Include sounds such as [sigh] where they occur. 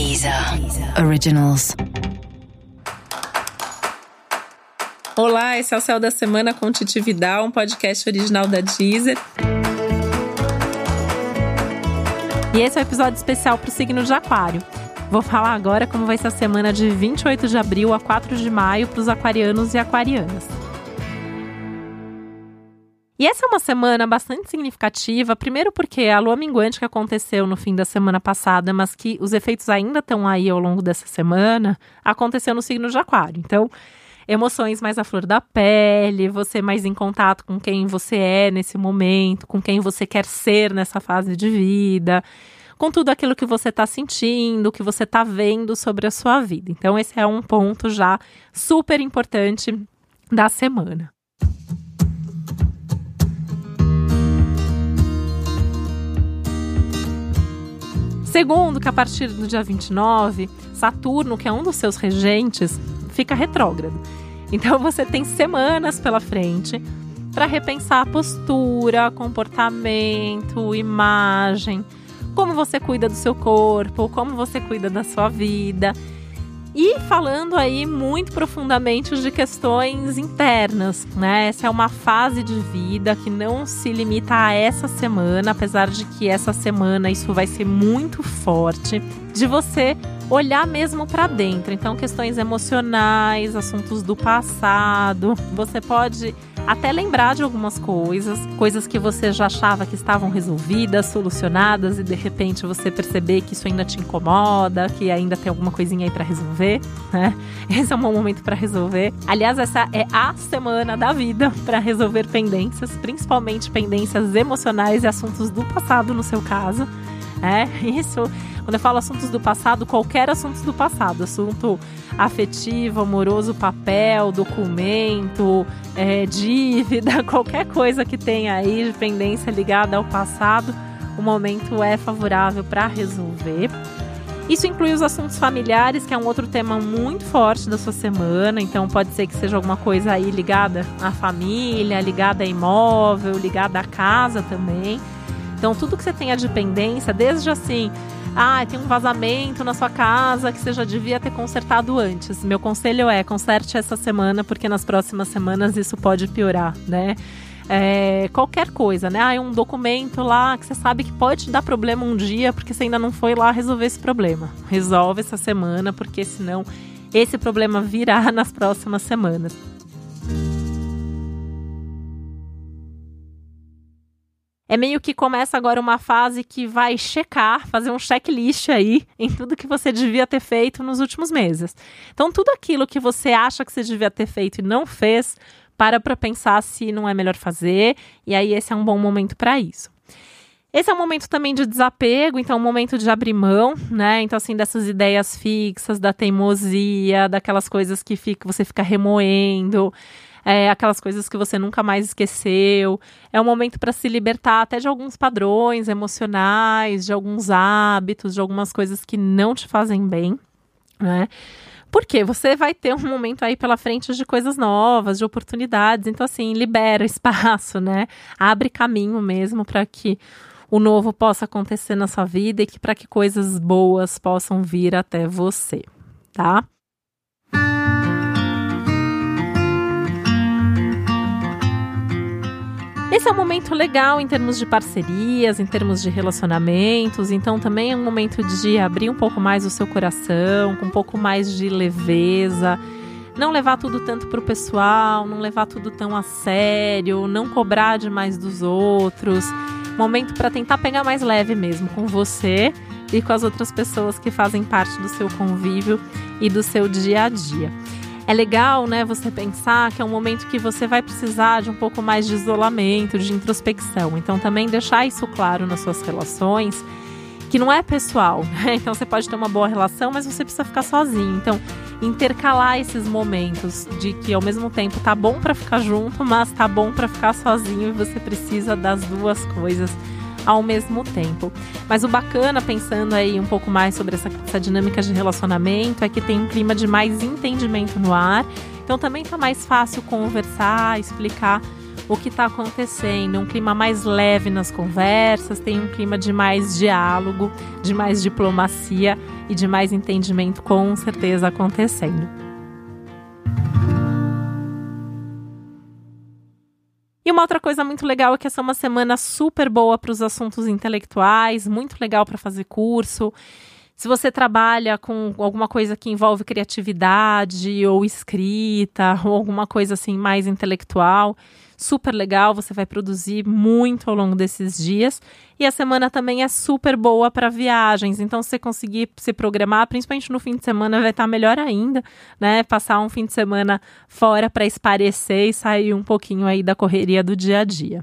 Deezer Originals. Olá, esse é o Céu da Semana com Titi Vidal, um podcast original da Deezer. E esse é o um episódio especial para o signo de Aquário. Vou falar agora como vai ser a semana de 28 de abril a 4 de maio para os aquarianos e aquarianas. E essa é uma semana bastante significativa, primeiro porque a lua minguante que aconteceu no fim da semana passada, mas que os efeitos ainda estão aí ao longo dessa semana, aconteceu no signo de Aquário. Então, emoções mais à flor da pele, você mais em contato com quem você é nesse momento, com quem você quer ser nessa fase de vida, com tudo aquilo que você está sentindo, que você está vendo sobre a sua vida. Então, esse é um ponto já super importante da semana. Segundo, que a partir do dia 29, Saturno, que é um dos seus regentes, fica retrógrado. Então [laughs] você tem semanas pela frente para repensar a postura, comportamento, imagem, como você cuida do seu corpo, como você cuida da sua vida. E falando aí muito profundamente de questões internas, né? Essa é uma fase de vida que não se limita a essa semana, apesar de que essa semana isso vai ser muito forte, de você olhar mesmo para dentro. Então, questões emocionais, assuntos do passado, você pode até lembrar de algumas coisas, coisas que você já achava que estavam resolvidas, solucionadas e de repente você perceber que isso ainda te incomoda, que ainda tem alguma coisinha aí para resolver, né? [laughs] Esse é um bom momento para resolver. Aliás, essa é a semana da vida [laughs] para resolver pendências, principalmente pendências emocionais e assuntos do passado no seu caso. É, isso quando eu falo assuntos do passado, qualquer assunto do passado, assunto afetivo, amoroso, papel, documento, é, dívida, [laughs] qualquer coisa que tenha aí de pendência ligada ao passado, o momento é favorável para resolver. Isso inclui os assuntos familiares, que é um outro tema muito forte da sua semana. Então, pode ser que seja alguma coisa aí ligada à família, ligada a imóvel, ligada à casa também. Então, tudo que você tenha de pendência, desde assim, ah, tem um vazamento na sua casa que você já devia ter consertado antes. Meu conselho é conserte essa semana, porque nas próximas semanas isso pode piorar, né? É, qualquer coisa, né? Ah, um documento lá que você sabe que pode dar problema um dia, porque você ainda não foi lá resolver esse problema. Resolve essa semana, porque senão esse problema virá [laughs] nas próximas semanas. É meio que começa agora uma fase que vai checar, fazer um checklist aí em tudo que você devia ter feito nos últimos meses. Então, tudo aquilo que você acha que você devia ter feito e não fez, para para pensar se não é melhor fazer, e aí esse é um bom momento para isso. Esse é um momento também de desapego, então é um momento de abrir mão, né? Então, assim, dessas ideias fixas, da teimosia, daquelas coisas que fica, você fica remoendo é, aquelas coisas que você nunca mais esqueceu. É um momento para se libertar até de alguns padrões emocionais, de alguns hábitos, de algumas coisas que não te fazem bem, né? Porque você vai ter um momento aí pela frente de coisas novas, de oportunidades. Então, assim, libera espaço, né? Abre caminho mesmo para que o novo possa acontecer na sua vida e que para que coisas boas possam vir até você, tá? Esse é um momento legal em termos de parcerias, em termos de relacionamentos, então também é um momento de abrir um pouco mais o seu coração, com um pouco mais de leveza. Não levar tudo tanto para o pessoal, não levar tudo tão a sério, não cobrar demais dos outros. Momento para tentar pegar mais leve mesmo com você e com as outras pessoas que fazem parte do seu convívio e do seu dia a dia é legal, né, você pensar que é um momento que você vai precisar de um pouco mais de isolamento, de introspecção. Então, também deixar isso claro nas suas relações, que não é pessoal, né? [laughs] Então, você pode ter uma boa relação, mas você precisa ficar sozinho. Então, intercalar esses momentos de que ao mesmo tempo tá bom para ficar junto, mas tá bom para ficar sozinho e você precisa das duas coisas ao mesmo tempo. Mas o bacana, pensando aí um pouco mais sobre essa, essa dinâmica de relacionamento, é que tem um clima de mais entendimento no ar. Então também tá mais fácil conversar, explicar o que está acontecendo, um clima mais leve nas conversas, tem um clima de mais diálogo, de mais diplomacia e de mais entendimento com certeza acontecendo. E uma outra coisa muito legal é que essa é uma semana super boa para os assuntos intelectuais, muito legal para fazer curso. Se você trabalha com alguma coisa que envolve criatividade ou escrita [laughs] ou alguma coisa assim mais intelectual, super legal, você vai produzir muito ao longo desses dias. E a semana também é super boa para viagens, então se você conseguir se programar, principalmente no fim de semana, vai estar melhor ainda, né? Passar um fim de semana fora para esparecer e sair um pouquinho aí da correria do dia a dia.